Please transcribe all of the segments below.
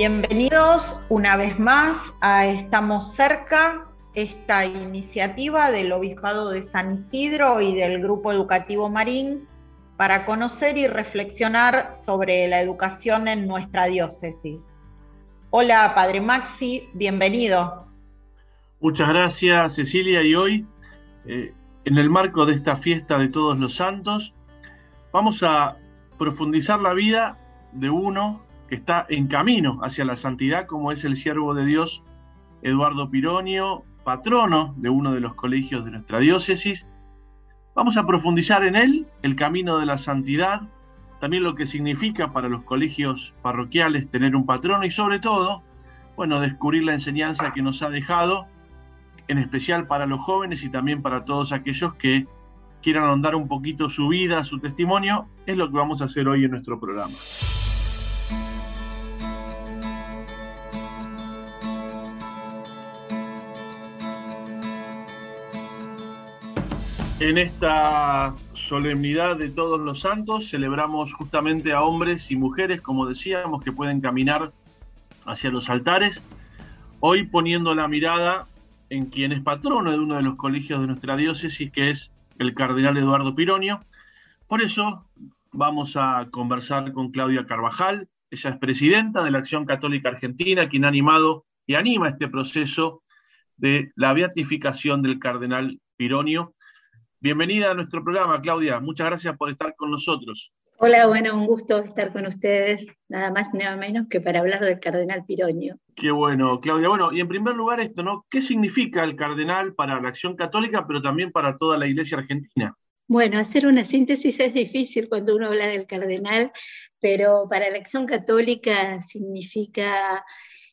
Bienvenidos una vez más a Estamos cerca, esta iniciativa del Obispado de San Isidro y del Grupo Educativo Marín para conocer y reflexionar sobre la educación en nuestra diócesis. Hola, Padre Maxi, bienvenido. Muchas gracias, Cecilia, y hoy, eh, en el marco de esta fiesta de todos los santos, vamos a profundizar la vida de uno que está en camino hacia la santidad, como es el siervo de Dios Eduardo Pironio, patrono de uno de los colegios de nuestra diócesis. Vamos a profundizar en él, el camino de la santidad, también lo que significa para los colegios parroquiales tener un patrono y sobre todo, bueno, descubrir la enseñanza que nos ha dejado, en especial para los jóvenes y también para todos aquellos que quieran ahondar un poquito su vida, su testimonio, es lo que vamos a hacer hoy en nuestro programa. En esta solemnidad de todos los santos celebramos justamente a hombres y mujeres, como decíamos, que pueden caminar hacia los altares. Hoy poniendo la mirada en quien es patrono de uno de los colegios de nuestra diócesis, que es el cardenal Eduardo Pironio. Por eso vamos a conversar con Claudia Carvajal. Ella es presidenta de la Acción Católica Argentina, quien ha animado y anima este proceso de la beatificación del cardenal Pironio. Bienvenida a nuestro programa, Claudia. Muchas gracias por estar con nosotros. Hola, bueno, un gusto estar con ustedes, nada más ni nada menos que para hablar del cardenal Piroño. Qué bueno, Claudia. Bueno, y en primer lugar esto, ¿no? ¿Qué significa el cardenal para la acción católica, pero también para toda la iglesia argentina? Bueno, hacer una síntesis es difícil cuando uno habla del cardenal, pero para la acción católica significa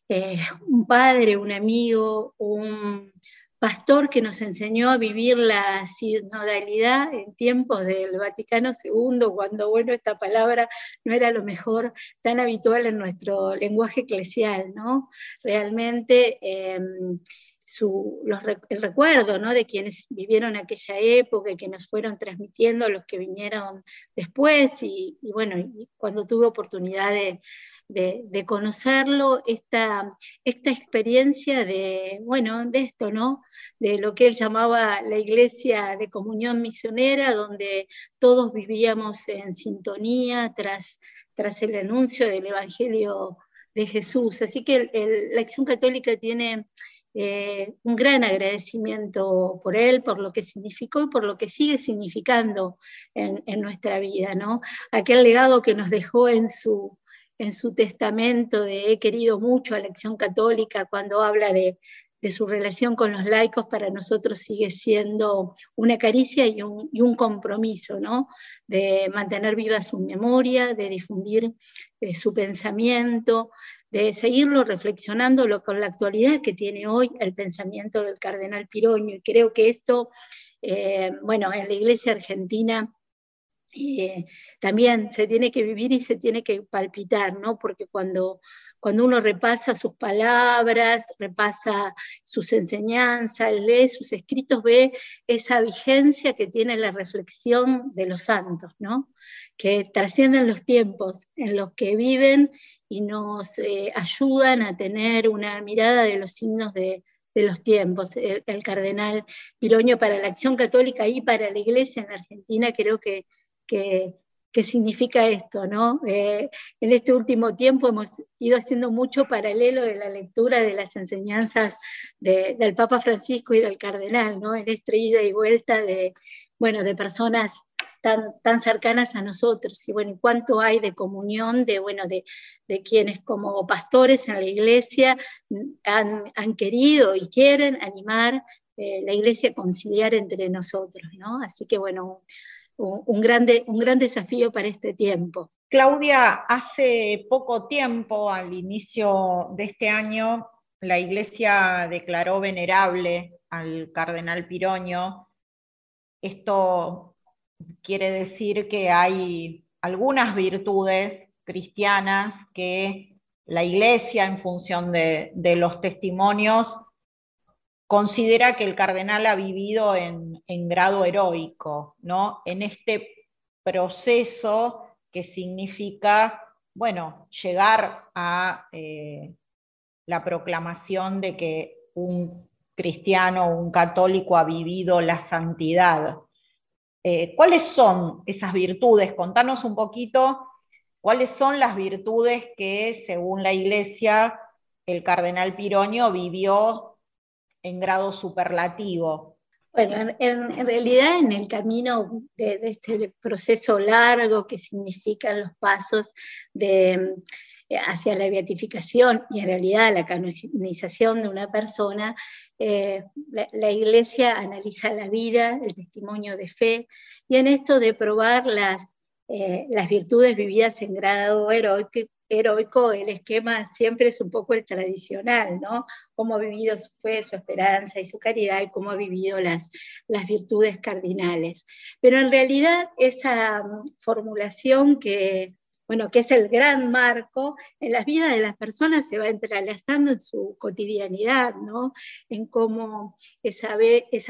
eh, un padre, un amigo, un pastor que nos enseñó a vivir la sinodalidad en tiempos del Vaticano II, cuando, bueno, esta palabra no era lo mejor tan habitual en nuestro lenguaje eclesial, ¿no? Realmente... Em, el recuerdo ¿no? de quienes vivieron aquella época y que nos fueron transmitiendo los que vinieron después y, y bueno, y cuando tuve oportunidad de, de, conocerlo, esta, esta experiencia de, bueno, de esto, ¿no? De lo que él llamaba la iglesia de comunión misionera, donde todos vivíamos en sintonía tras, tras el anuncio del Evangelio de Jesús. Así que la acción católica tiene eh, un gran agradecimiento por él, por lo que significó y por lo que sigue significando en, en, nuestra vida, ¿no? Aquel legado que nos dejó en su, en su testamento de he querido mucho a la acción católica cuando habla de, su relación con los laicos, para nosotros sigue siendo una caricia y un, compromiso, ¿no? De mantener viva su memoria, de difundir eh, su pensamiento, de seguirlo reflexionando con la actualidad que tiene hoy el pensamiento del cardenal Piroño. Y creo que esto, eh, bueno, en la iglesia argentina eh, también se tiene que vivir y se tiene que palpitar, ¿no? Porque cuando, cuando uno repasa sus palabras, repasa sus enseñanzas, lee sus escritos, ve esa vigencia que tiene la reflexión de los santos, ¿no? Que trascienden los tiempos en los que viven y nos eh, ayudan a tener una mirada de los signos de, los tiempos. El, el, cardenal Piroño para la acción católica y para la iglesia en Argentina creo que que, significa esto, ¿no? Eh, en este último tiempo hemos ido haciendo mucho paralelo de la lectura de las enseñanzas del Papa Francisco y del Cardenal, ¿no? En esta ida y vuelta de, bueno, de personas tan, tan cercanas a nosotros. Y bueno, cuánto hay de comunión de, bueno, de, quienes como pastores en la iglesia han, querido y quieren animar eh, la iglesia a conciliar entre nosotros, ¿no? Así que bueno, un, grande, un gran desafío para este tiempo. Claudia, hace poco tiempo, al inicio de este año, la Iglesia declaró venerable al cardenal Piroño. Esto quiere decir que hay algunas virtudes cristianas que la Iglesia, en función de, de los testimonios, considera que el cardenal ha vivido en, grado heroico, ¿no? en este proceso que significa bueno, llegar a eh, la proclamación de que un cristiano o un católico ha vivido la santidad. Eh, ¿Cuáles son esas virtudes? Contanos un poquito cuáles son las virtudes que, según la Iglesia, el cardenal Piroño vivió en grado superlativo. Bueno, en, realidad en el camino de, este proceso largo que significan los pasos de, eh, hacia la beatificación y en realidad la canonización de una persona, eh, la, Iglesia analiza la vida, el testimonio de fe, y en esto de probar las, eh, las virtudes vividas en grado heroico, heroico, el esquema siempre es un poco el tradicional, ¿no? Cómo ha vivido su fe, su esperanza y su caridad y cómo ha vivido las, las virtudes cardinales. Pero en realidad esa mm, formulación que, bueno, que es el gran marco, en la vida de las personas se va entrelazando en su cotidianidad, ¿no? En cómo esa,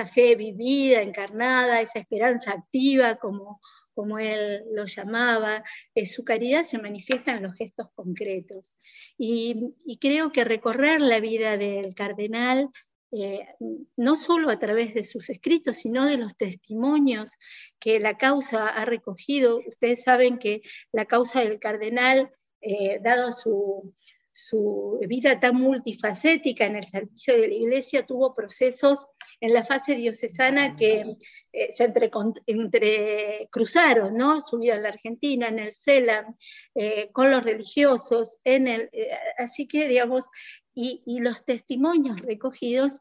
fe vivida, encarnada, esa esperanza activa, como como él lo llamaba, eh, su caridad se manifiesta en los gestos concretos. Y, creo que recorrer la vida del cardenal, eh, no solo a través de sus escritos, sino de los testimonios que la causa ha recogido. Ustedes saben que la causa del cardenal, eh, dado su, su vida tan multifacética en el servicio de la iglesia, tuvo procesos en la fase diocesana que eh, se entrecruzaron, ¿no? Su vida en la Argentina, en el CELAM, eh, con los religiosos, en el, eh, así que, digamos, y, los testimonios recogidos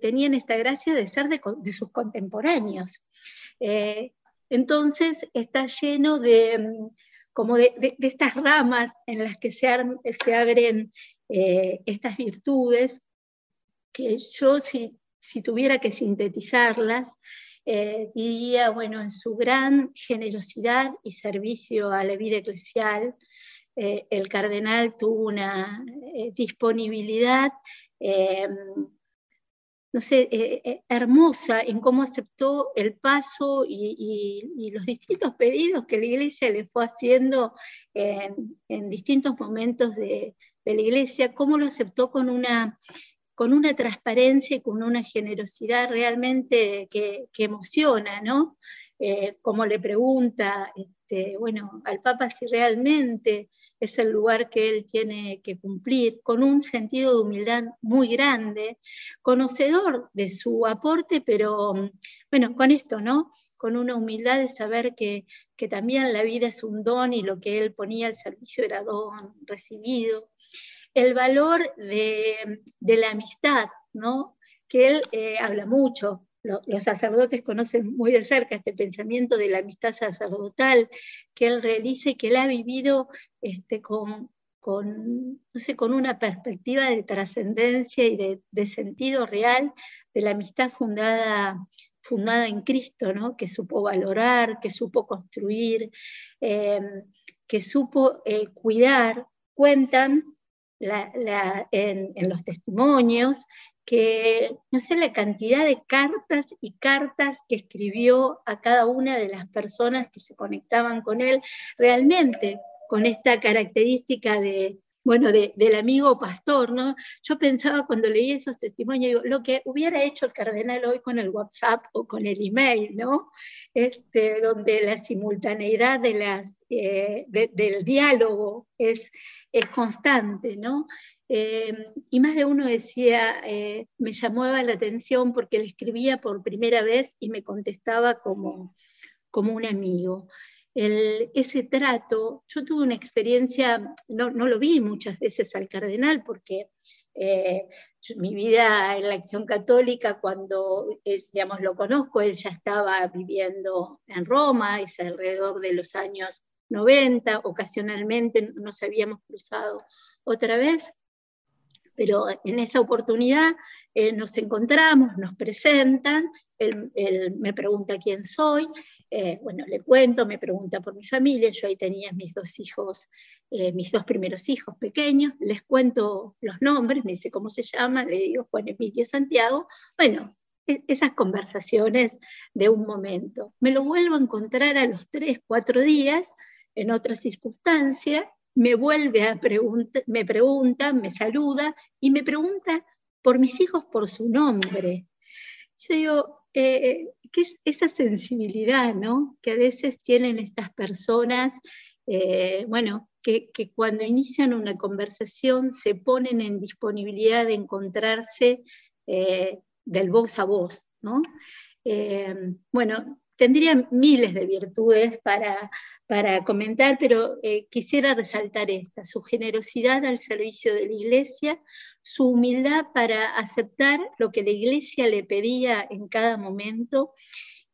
tenían esta gracia de ser de, sus contemporáneos. entonces está lleno de como de, estas ramas en las que se, abren eh, estas virtudes, que yo si, tuviera que sintetizarlas, eh, diría, bueno, en su gran generosidad y servicio a la vida eclesial, eh, el cardenal tuvo una disponibilidad no sé, eh, eh, hermosa en cómo aceptó el paso y, los distintos pedidos que la iglesia le fue haciendo en, distintos momentos de, la iglesia, cómo lo aceptó con una, con una transparencia y con una generosidad realmente que, emociona, ¿no? Eh, como le pregunta este, bueno, al Papa si realmente es el lugar que él tiene que cumplir, con un sentido de humildad muy grande, conocedor de su aporte, pero bueno, con esto, ¿no? Con una humildad de saber que, también la vida es un don y lo que él ponía al servicio era don recibido. El valor de, la amistad, ¿no? Que él eh, habla mucho, los sacerdotes conocen muy de cerca este pensamiento de la amistad sacerdotal que él realiza que él ha vivido este, con, con, con una perspectiva de trascendencia y de, sentido real de la amistad fundada, en Cristo, ¿no? que supo valorar, que supo construir, eh, que supo eh, cuidar. Cuentan en, en, los testimonios que no sé la cantidad de cartas y cartas que escribió a cada una de las personas que se conectaban con él, realmente con esta característica de, bueno, del amigo pastor, ¿no? Yo pensaba cuando leí esos testimonios, lo que hubiera hecho el cardenal hoy con el WhatsApp o con el email, ¿no? Este, donde la simultaneidad de las, eh, del diálogo es, es constante, ¿no? Eh, y más de uno decía, eh, me llamó la atención porque le escribía por primera vez y me contestaba como, como un amigo. ese trato, yo tuve una experiencia, no, no, lo vi muchas veces al cardenal porque eh, mi vida en la acción católica, cuando digamos, lo conozco, él ya estaba viviendo en Roma, es alrededor de los años 90, ocasionalmente nos habíamos cruzado otra vez, pero en esa oportunidad eh, nos encontramos, nos presentan, él, me pregunta quién soy, eh, bueno, le cuento, me pregunta por mi familia, yo ahí tenía mis dos hijos, eh, mis dos primeros hijos pequeños, les cuento los nombres, me dice cómo se llama, le digo Juan Emilio Santiago, bueno, e, esas conversaciones de un momento. Me lo vuelvo a encontrar a los tres, cuatro días, en otra circunstancia, me vuelve a preguntar, me pregunta, me saluda y me pregunta por mis hijos por su nombre. Yo digo, eh, ¿qué es esa sensibilidad, ¿no? Que a veces tienen estas personas, eh, bueno, que, cuando inician una conversación se ponen en disponibilidad de encontrarse eh, del voz a voz, ¿no? bueno, tendría miles de virtudes para, para comentar, pero eh, quisiera resaltar esta, su generosidad al servicio de la iglesia, su humildad para aceptar lo que la iglesia le pedía en cada momento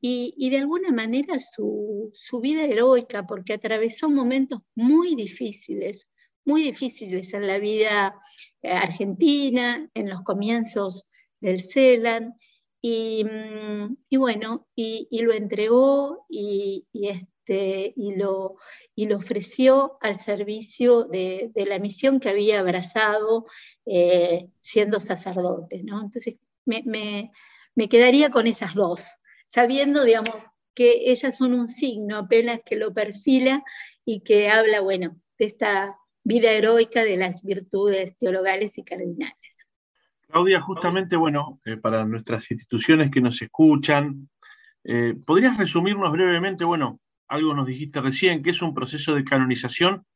y, de alguna manera su, su, vida heroica, porque atravesó momentos muy difíciles, muy difíciles en la vida eh, argentina, en los comienzos del CELAN, Mm, y, bueno, y, lo entregó y, este, y, lo, y lo ofreció al servicio de, la misión que había abrazado eh, siendo sacerdote. ¿no? Entonces, me, me, quedaría con esas dos, sabiendo, digamos, que ellas son un signo apenas que lo perfila y que habla, bueno, de esta vida heroica de las virtudes teologales y cardinales. Claudia, justamente, bueno, eh, para nuestras instituciones que nos escuchan, eh, ¿podrías resumirnos brevemente, bueno, algo nos dijiste recién, que es un proceso de canonización?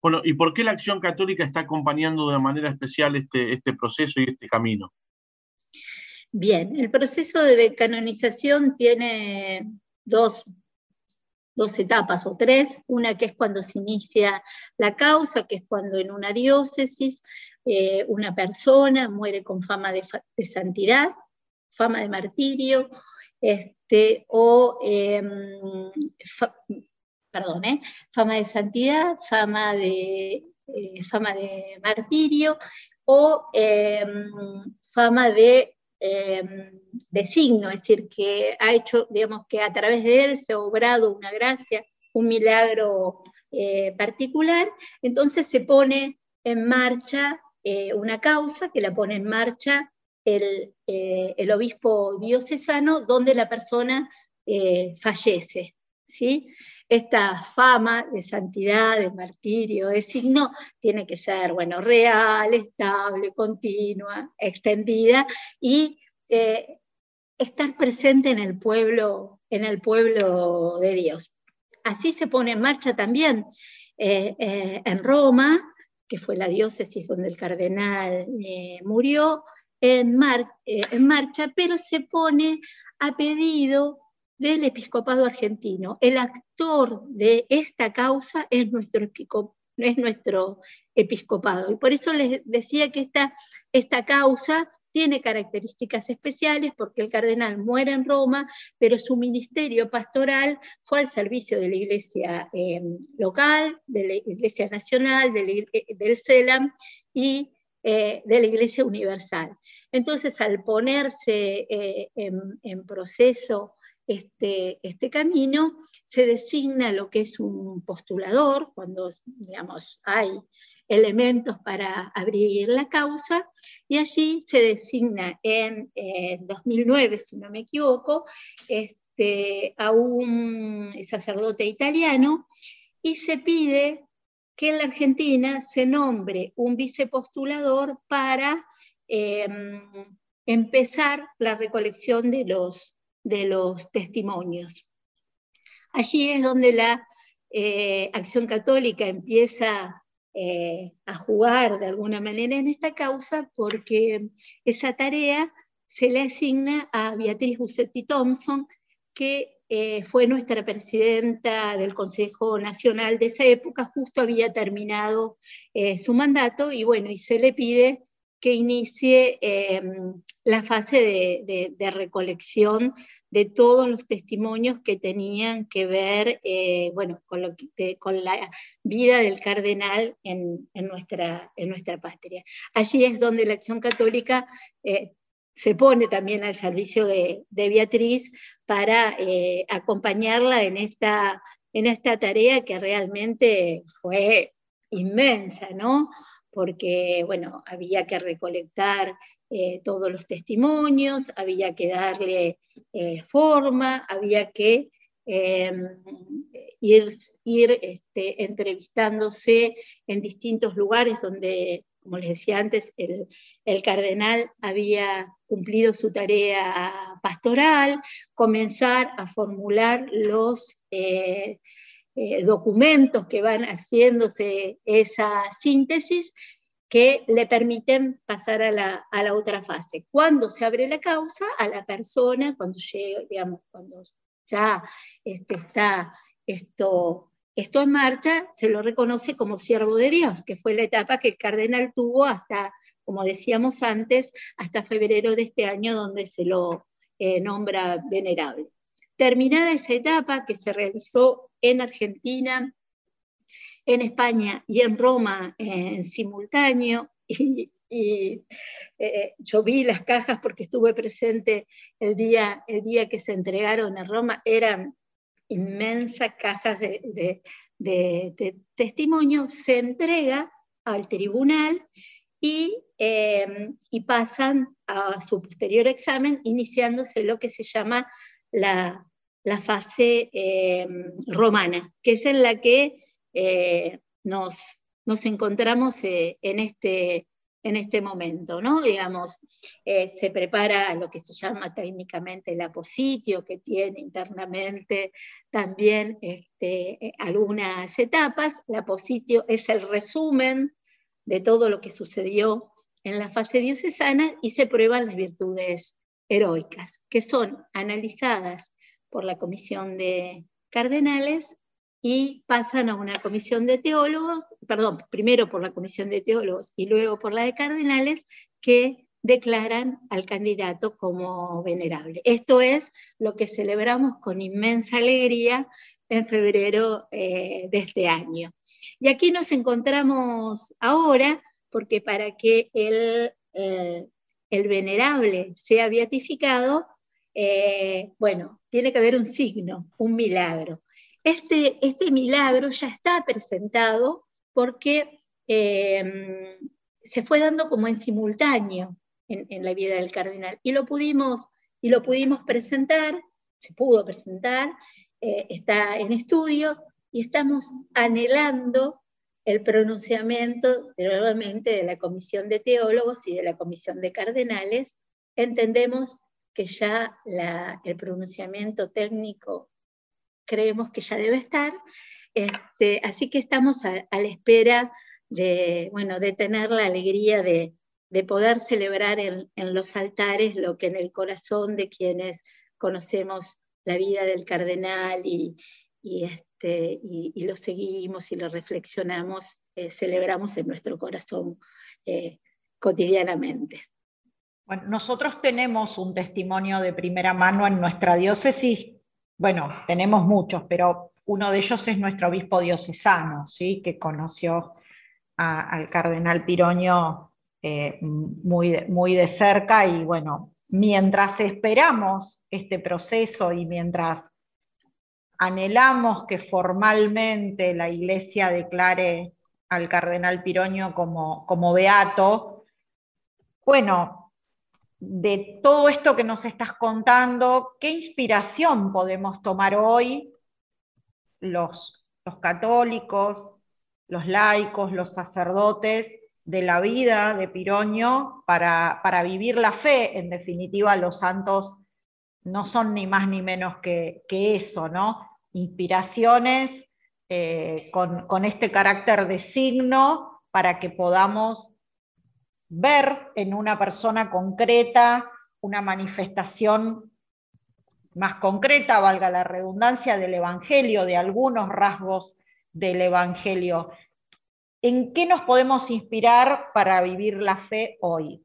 Bueno, ¿y por qué la acción católica está acompañando de una manera especial este, este proceso y este camino? Bien, el proceso de canonización tiene dos, dos etapas o tres. Una que es cuando se inicia la causa, que es cuando en una diócesis eh, una persona muere con fama de, santidad, fama de martirio, este, o, em, perdón, eh, fama de santidad, fama de, eh, fama de martirio, o em, fama de, em, de signo, es decir, que ha hecho, digamos, que a través de él se ha obrado una gracia, un milagro particular, entonces se pone en marcha eh, una causa que la pone en marcha el, eh, obispo diocesano donde la persona eh, fallece. ¿sí? Esta fama de santidad, de martirio, de signo, tiene que ser bueno, real, estable, continua, extendida y estar presente en el pueblo, en el pueblo de Dios. Así se pone en marcha también en Roma, que fue la diócesis donde el cardenal eh, murió, en, eh, en, marcha, pero se pone a pedido del episcopado argentino. El actor de esta causa es nuestro, es nuestro episcopado. Y por eso les decía que esta, esta causa tiene características especiales porque el cardenal muere en Roma, pero su ministerio pastoral fue al servicio de la iglesia eh, local, de la iglesia nacional, eh, del CELAM y eh, de la iglesia universal. Entonces, al ponerse en, proceso este, este, camino, se designa lo que es un postulador, cuando digamos, hay elementos para abrir la causa, y allí se designa en 2009, si no me equivoco, este, a un sacerdote italiano y se pide que en la Argentina se nombre un vicepostulador para em, empezar la recolección de los, de los testimonios. Allí es donde la eh, Acción Católica empieza eh, a jugar de alguna manera en esta causa porque esa tarea se le asigna a Beatriz Bussetti Thompson, que eh, fue nuestra presidenta del Consejo Nacional de esa época, justo había terminado eh, su mandato y bueno, y se le pide que inicie la fase de, recolección de todos los testimonios que tenían que ver eh, bueno, con, lo con, la vida del cardenal en, nuestra, en nuestra patria. Allí es donde la Acción Católica eh, se pone también al servicio de, Beatriz para eh, acompañarla en esta, en esta tarea que realmente fue inmensa, ¿no? Porque, bueno, había que recolectar eh, todos los testimonios, había que darle eh, forma, había que em, ir, este, entrevistándose en distintos lugares donde, como les decía antes, el, cardenal había cumplido su tarea pastoral, comenzar a formular los eh, documentos que van haciéndose esa síntesis que le permiten pasar a la, otra fase. Cuando se abre la causa, a la persona, cuando llega, digamos, cuando ya este, está esto, esto en marcha, se lo reconoce como siervo de Dios, que fue la etapa que el cardenal tuvo hasta, como decíamos antes, hasta febrero de este año, donde se lo eh, nombra venerable. Terminada esa etapa que se realizó en Argentina, en España y en Roma en simultáneo, y, eh, yo vi las cajas porque estuve presente el día, el día que se entregaron en Roma, eran inmensas cajas de, testimonio, se entrega al tribunal y, em, y, pasan a su posterior examen, iniciándose lo que se llama la, la fase em, romana, que es en la que eh, nos, nos, encontramos eh, en, este, en este momento, ¿no? Digamos, eh, se prepara lo que se llama técnicamente el apositio, que tiene internamente también este, algunas etapas. El apositio es el resumen de todo lo que sucedió en la fase diocesana y se prueban las virtudes heroicas, que son analizadas por la comisión de cardenales y pasan a una comisión de teólogos, perdón, primero por la comisión de teólogos y luego por la de cardenales, que declaran al candidato como venerable. Esto es lo que celebramos con inmensa alegría en febrero eh, de este año. Y aquí nos encontramos ahora porque para que el, eh, el venerable sea beatificado, eh, bueno, tiene que haber un signo, un milagro. Este, este, milagro ya está presentado porque em, se fue dando como en simultáneo en, la vida del cardenal y lo pudimos, y lo pudimos presentar, se pudo presentar, eh, está en estudio y estamos anhelando el pronunciamiento nuevamente de la Comisión de Teólogos y de la Comisión de Cardenales. Entendemos que ya el pronunciamiento técnico creemos que ya debe estar. Este, así que estamos a, la espera de, bueno, de tener la alegría de, poder celebrar en, los altares lo que en el corazón de quienes conocemos la vida del cardenal y, este, y, lo seguimos y lo reflexionamos, eh, celebramos en nuestro corazón eh, cotidianamente. Bueno, nosotros tenemos un testimonio de primera mano en nuestra diócesis bueno, tenemos muchos, pero uno de ellos es nuestro obispo diocesano, ¿sí? que conoció al cardenal Piroño eh, muy, muy de cerca y bueno, mientras esperamos este proceso y mientras anhelamos que formalmente la Iglesia declare al cardenal Piroño como, como beato, bueno, de todo esto que nos estás contando, ¿qué inspiración podemos tomar hoy los, los católicos, los laicos, los sacerdotes de la vida de Piroño para, para, vivir la fe? En definitiva, los santos no son ni más ni menos que, eso, ¿no? Inspiraciones eh, con, con este carácter de signo para que podamos ver en una persona concreta una manifestación más concreta, valga la redundancia, del Evangelio, de algunos rasgos del Evangelio. ¿En qué nos podemos inspirar para vivir la fe hoy?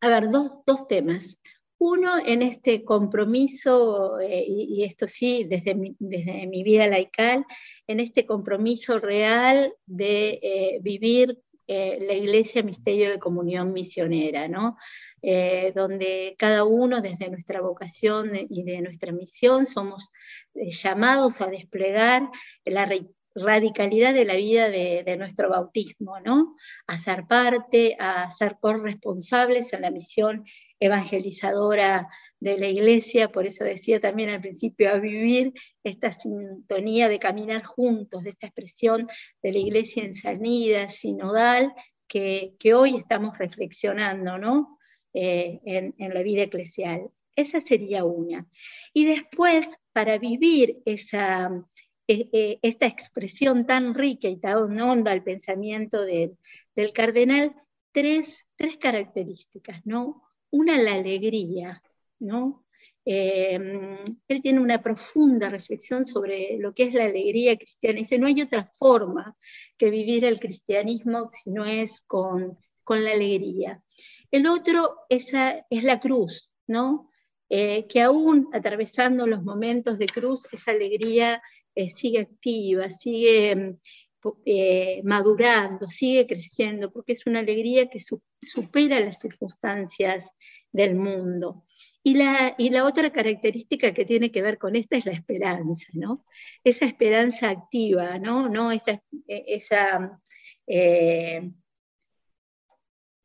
A ver, dos, temas. Uno, en este compromiso, eh, y, esto sí, desde mi, desde mi, vida laical, en este compromiso real de eh, vivir eh, la Iglesia Misterio de Comunión Misionera, ¿no? Eh, donde cada uno desde nuestra vocación y de nuestra misión somos eh, llamados a desplegar la radicalidad de la vida de, nuestro bautismo, ¿no? A ser parte, a ser corresponsables en la misión evangelizadora de la iglesia, por eso decía también al principio, a vivir esta sintonía de caminar juntos, de esta expresión de la iglesia ensanida, sinodal, que, hoy estamos reflexionando, ¿no? Eh, en, en la vida eclesial. Esa sería una. Y después, para vivir esa, e, e, esta expresión tan rica y tan honda al pensamiento del cardenal, tres, tres, características, ¿no? Una, la alegría, ¿no? Em, él tiene una profunda reflexión sobre lo que es la alegría cristiana. Dice, no hay otra forma que vivir el cristianismo si no es con, con la alegría. El otro esa, es la cruz, ¿no? Eh, que aún atravesando los momentos de cruz, esa alegría eh, sigue activa, sigue mm, eh, madurando, sigue creciendo, porque es una alegría que supera las circunstancias del mundo. Y la, y la, otra característica que tiene que ver con esta es la esperanza, ¿no? Esa esperanza activa, ¿no? ¿No? Esa, e, esa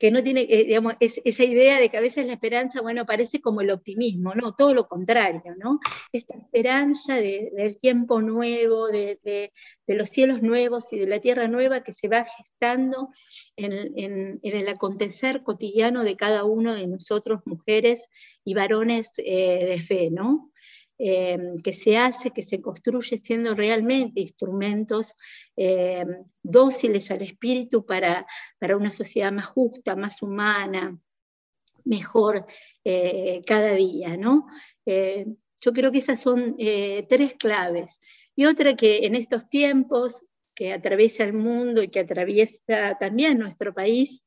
que no tiene, eh, digamos, esa idea de que a veces la esperanza, bueno, parece como el optimismo, no, todo lo contrario, ¿no? Esta esperanza del tiempo nuevo, de, los cielos nuevos y de la tierra nueva que se va gestando en, el acontecer cotidiano de cada uno de nosotros, mujeres y varones eh, de fe, ¿no? Em, que se hace, que se construye siendo realmente instrumentos em, dóciles al espíritu para, para, una sociedad más justa, más humana, mejor eh, cada día. ¿no? Eh, yo creo que esas son eh, tres claves. Y otra que en estos tiempos que atraviesa el mundo y que atraviesa también nuestro país,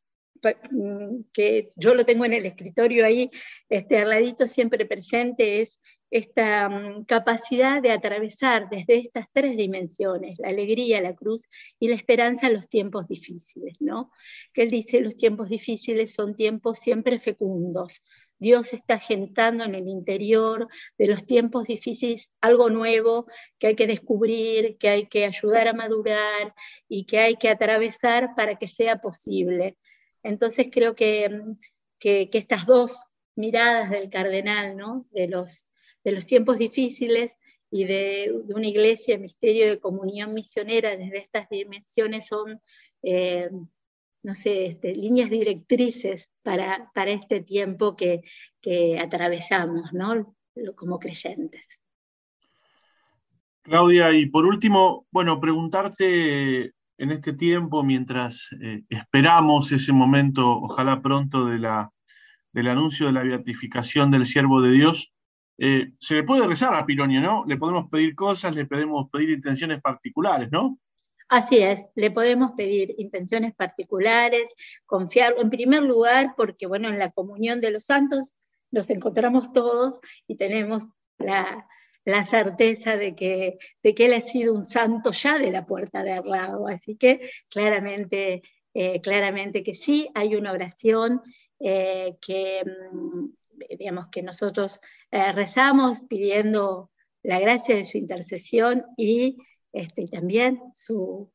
que yo lo tengo en el escritorio ahí, este, al ladito siempre presente, es esta mm, capacidad de atravesar desde estas tres dimensiones, la alegría, la cruz y la esperanza, los tiempos difíciles, ¿no? Que él dice, los tiempos difíciles son tiempos siempre fecundos. Dios está gentando en el interior de los tiempos difíciles algo nuevo que hay que descubrir, que hay que ayudar a madurar y que hay que atravesar para que sea posible. Entonces creo que, que estas dos miradas del cardenal, ¿no? de los de los tiempos difíciles y de, una iglesia, misterio de comunión misionera desde estas dimensiones son, eh, no sé, este, líneas directrices para, para este tiempo que, que atravesamos, ¿no? Como creyentes. Claudia, y por último, bueno, preguntarte en este tiempo, mientras eh, esperamos ese momento, ojalá pronto, de la, del anuncio de la beatificación del siervo de Dios, eh, se le puede rezar a Pironio, ¿no? Le podemos pedir cosas, le podemos pedir intenciones particulares, ¿no? Así es, le podemos pedir intenciones particulares, confiar, en primer lugar, porque bueno, en la comunión de los santos nos encontramos todos y tenemos la, certeza de que, de que Él ha sido un santo ya de la puerta de al lado. Así que claramente, eh, claramente que sí, hay una oración eh, que, mm, digamos, que nosotros eh, rezamos pidiendo la gracia de su intercesión y este, también su,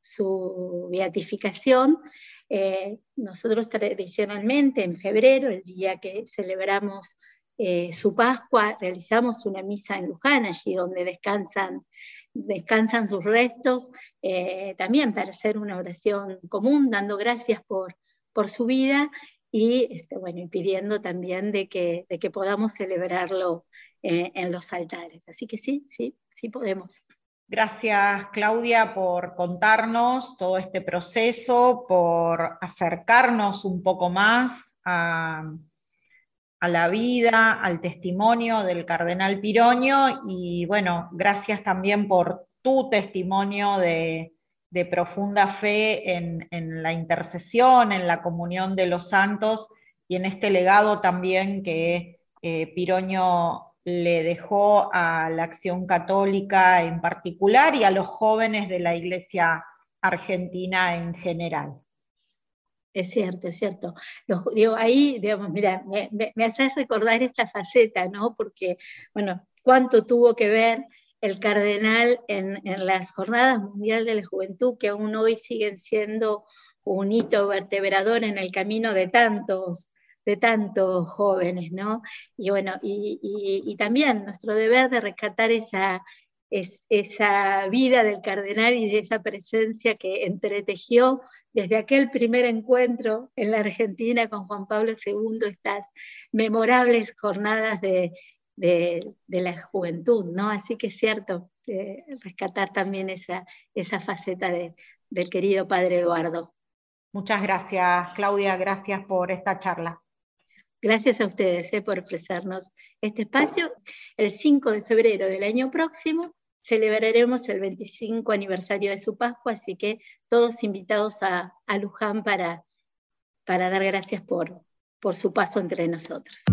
beatificación. Eh, nosotros tradicionalmente en febrero, el día que celebramos eh, su Pascua, realizamos una misa en Luján, allí donde descansan, descansan sus restos, también para hacer una oración común, dando gracias por, por su vida y, este, bueno, pidiendo también de que, de que podamos celebrarlo eh, en los altares. Así que sí, sí, sí podemos. Gracias, Claudia, por contarnos todo este proceso, por acercarnos un poco más a, a, la vida, al testimonio del cardenal Piroño y bueno, gracias también por tu testimonio de, profunda fe en, la intercesión, en la comunión de los santos y en este legado también que eh, Piroño le dejó a la acción católica en particular y a los jóvenes de la Iglesia argentina en general. Es cierto, es cierto. digo, ahí, digamos, mira, me, me, haces recordar esta faceta, ¿no? Porque, bueno, cuánto tuvo que ver el cardenal en, las jornadas mundiales de la juventud, que aún hoy siguen siendo un hito vertebrador en el camino de tantos, de tantos jóvenes, ¿no? Y bueno, y, también nuestro deber de rescatar esa, esa vida del cardenal y de esa presencia que entretejió desde aquel primer encuentro en la Argentina con Juan Pablo II, estas memorables jornadas de, la juventud, ¿no? Así que es cierto, rescatar también esa, esa faceta del querido padre Eduardo. Muchas gracias, Claudia, gracias por esta charla. Gracias a ustedes eh, por ofrecernos este espacio. El 5 de febrero del año próximo celebraremos el 25 aniversario de su Pascua, así que todos invitados a, Luján para, para dar gracias por, por su paso entre nosotros.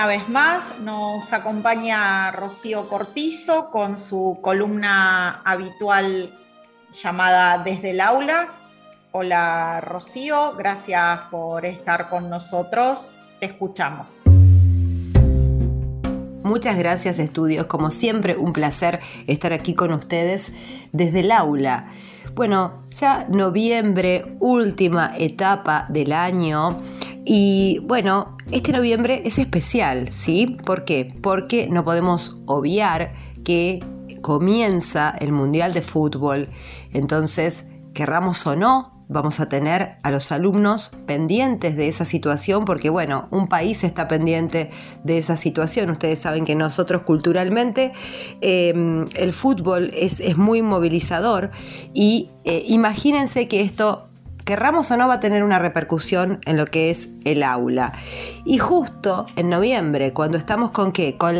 Una vez más nos acompaña Rocío Cortizo con su columna habitual llamada Desde el aula. Hola Rocío, gracias por estar con nosotros. Te escuchamos. Muchas gracias estudios, como siempre un placer estar aquí con ustedes desde el aula. Bueno, ya noviembre, última etapa del año y bueno, este noviembre es especial, ¿sí? ¿Por qué? Porque no podemos obviar que comienza el Mundial de Fútbol. Entonces, querramos o no, vamos a tener a los alumnos pendientes de esa situación porque bueno, un país está pendiente de esa situación. Ustedes saben que nosotros culturalmente eh, el fútbol es, muy movilizador y eh, imagínense que esto querramos o no, va a tener una repercusión en lo que es el aula. Y justo en noviembre, cuando estamos con qué? Con,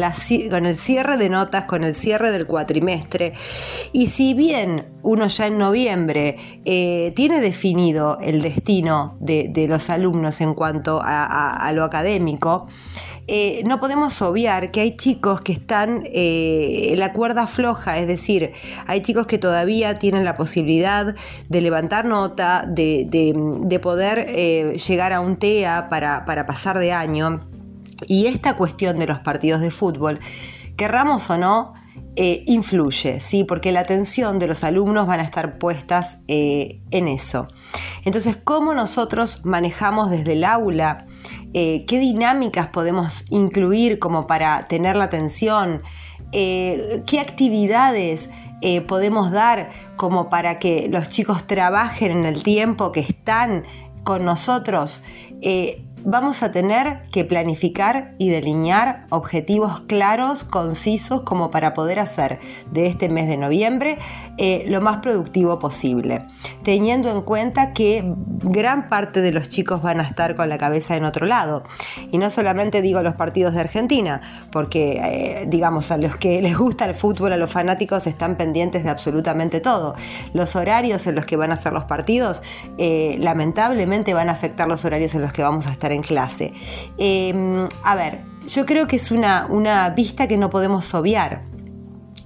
con el cierre de notas, con el cierre del cuatrimestre, y si bien uno ya en noviembre eh, tiene definido el destino de, los alumnos en cuanto a lo académico, eh, no podemos obviar que hay chicos que están eh, en la cuerda floja, es decir, hay chicos que todavía tienen la posibilidad de levantar nota, de, poder eh, llegar a un TEA para, pasar de año. Y esta cuestión de los partidos de fútbol, querramos o no, influye, ¿sí? porque la atención de los alumnos van a estar puestas en eso. Entonces, ¿cómo nosotros manejamos desde el aula eh, qué dinámicas podemos incluir como para tener la atención, eh, qué actividades eh, podemos dar como para que los chicos trabajen en el tiempo que están con nosotros vamos a tener que planificar y delinear objetivos claros, concisos, como para poder hacer de este mes de noviembre eh, lo más productivo posible, teniendo en cuenta que gran parte de los chicos van a estar con la cabeza en otro lado. Y no solamente digo los partidos de Argentina, porque eh, digamos a los que les gusta el fútbol, a los fanáticos están pendientes de absolutamente todo. Los horarios en los que van a ser los partidos, eh, lamentablemente van a afectar los horarios en los que vamos a estar en clase. Em, a ver, yo creo que es una, una vista que no podemos obviar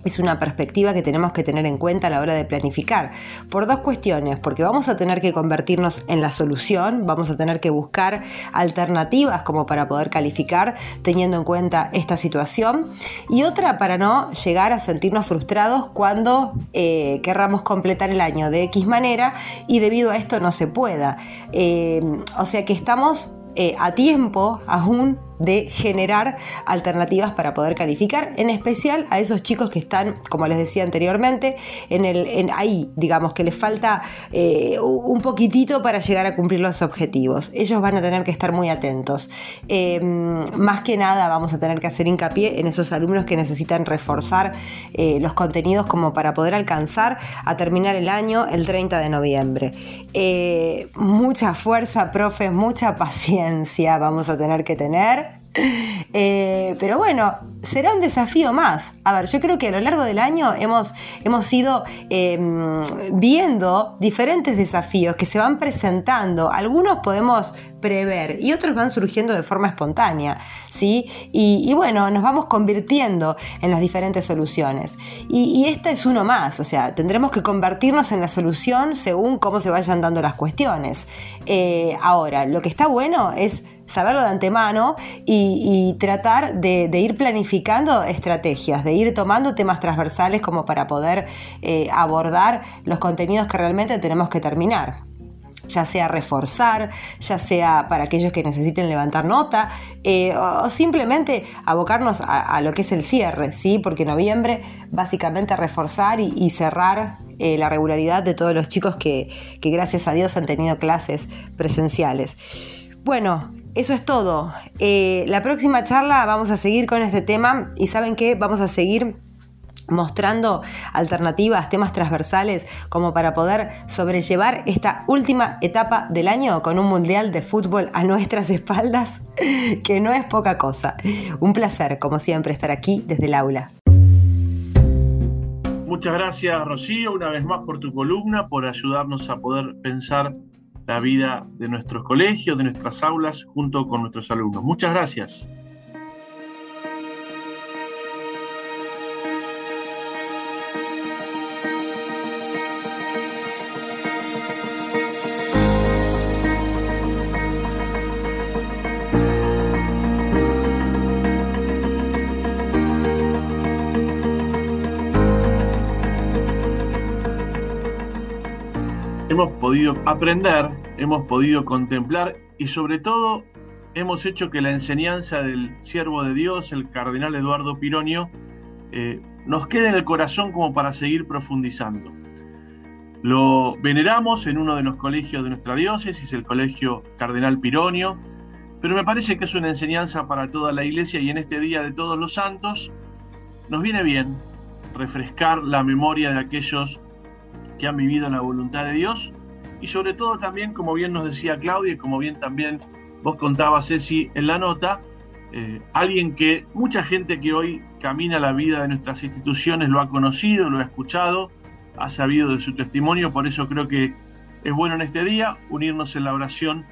es una perspectiva que tenemos que tener en cuenta a la hora de planificar, por dos cuestiones, porque vamos a tener que convertirnos en la solución, vamos a tener que buscar alternativas como para poder calificar teniendo en cuenta esta situación, y otra para no llegar a sentirnos frustrados cuando eh, querramos completar el año de X manera y debido a esto no se pueda. Eh, o sea que estamos eh, a tiempo aún de generar alternativas para poder calificar, en especial a esos chicos que están, como les decía anteriormente, en el, ahí, digamos, que les falta eh, un poquitito para llegar a cumplir los objetivos. Ellos van a tener que estar muy atentos. Em, más que nada vamos a tener que hacer hincapié en esos alumnos que necesitan reforzar eh, los contenidos como para poder alcanzar a terminar el año el 30 de noviembre. Eh, mucha fuerza, profes, mucha paciencia vamos a tener que tener. Eh, pero bueno, será un desafío más. A ver, yo creo que a lo largo del año hemos, hemos ido em, viendo diferentes desafíos que se van presentando. Algunos podemos prever y otros van surgiendo de forma espontánea, ¿sí? Y, bueno, nos vamos convirtiendo en las diferentes soluciones. Y, este es uno más, o sea, tendremos que convertirnos en la solución según cómo se vayan dando las cuestiones. Eh, ahora, lo que está bueno es saberlo de antemano y, tratar de, ir planificando estrategias, de ir tomando temas transversales como para poder eh, abordar los contenidos que realmente tenemos que terminar ya sea reforzar, ya sea para aquellos que necesiten levantar nota, eh, o, simplemente abocarnos a, lo que es el cierre, ¿sí? porque noviembre básicamente reforzar y, cerrar eh, la regularidad de todos los chicos que, que gracias a Dios han tenido clases presenciales. Bueno, eso es todo. Eh, la próxima charla vamos a seguir con este tema y saben que vamos a seguir mostrando alternativas, temas transversales, como para poder sobrellevar esta última etapa del año con un mundial de fútbol a nuestras espaldas, que no es poca cosa. Un placer, como siempre, estar aquí desde el aula. Muchas gracias, Rocío, una vez más por tu columna, por ayudarnos a poder pensar la vida de nuestros colegios, de nuestras aulas, junto con nuestros alumnos. Muchas gracias. Podido aprender, hemos podido contemplar y sobre todo hemos hecho que la enseñanza del siervo de Dios, el cardenal Eduardo Pironio, eh, nos quede en el corazón como para seguir profundizando. Lo veneramos en uno de los colegios de nuestra diócesis, el Colegio Cardenal Pironio, pero me parece que es una enseñanza para toda la iglesia y en este Día de Todos los Santos nos viene bien refrescar la memoria de aquellos que han vivido la voluntad de Dios y sobre todo también, como bien nos decía Claudia y como bien también vos contabas, Ceci, en la nota, eh, alguien que mucha gente que hoy camina la vida de nuestras instituciones lo ha conocido, lo ha escuchado, ha sabido de su testimonio, por eso creo que es bueno en este día unirnos en la oración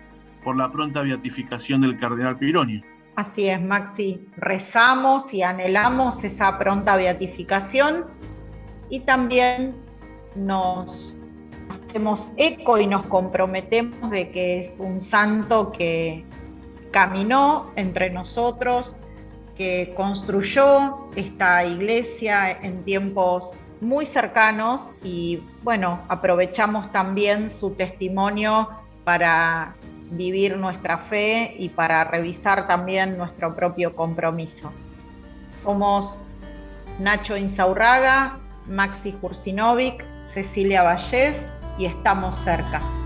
por la pronta beatificación del cardenal Pironio. Así es, Maxi, rezamos y anhelamos esa pronta beatificación y también nos hacemos eco y nos comprometemos de que es un santo que caminó entre nosotros, que construyó esta iglesia en tiempos muy cercanos y bueno, aprovechamos también su testimonio para vivir nuestra fe y para revisar también nuestro propio compromiso. Somos Nacho Insaurraga, Maxi Kursinovic, Cecilia Vallés y estamos cerca.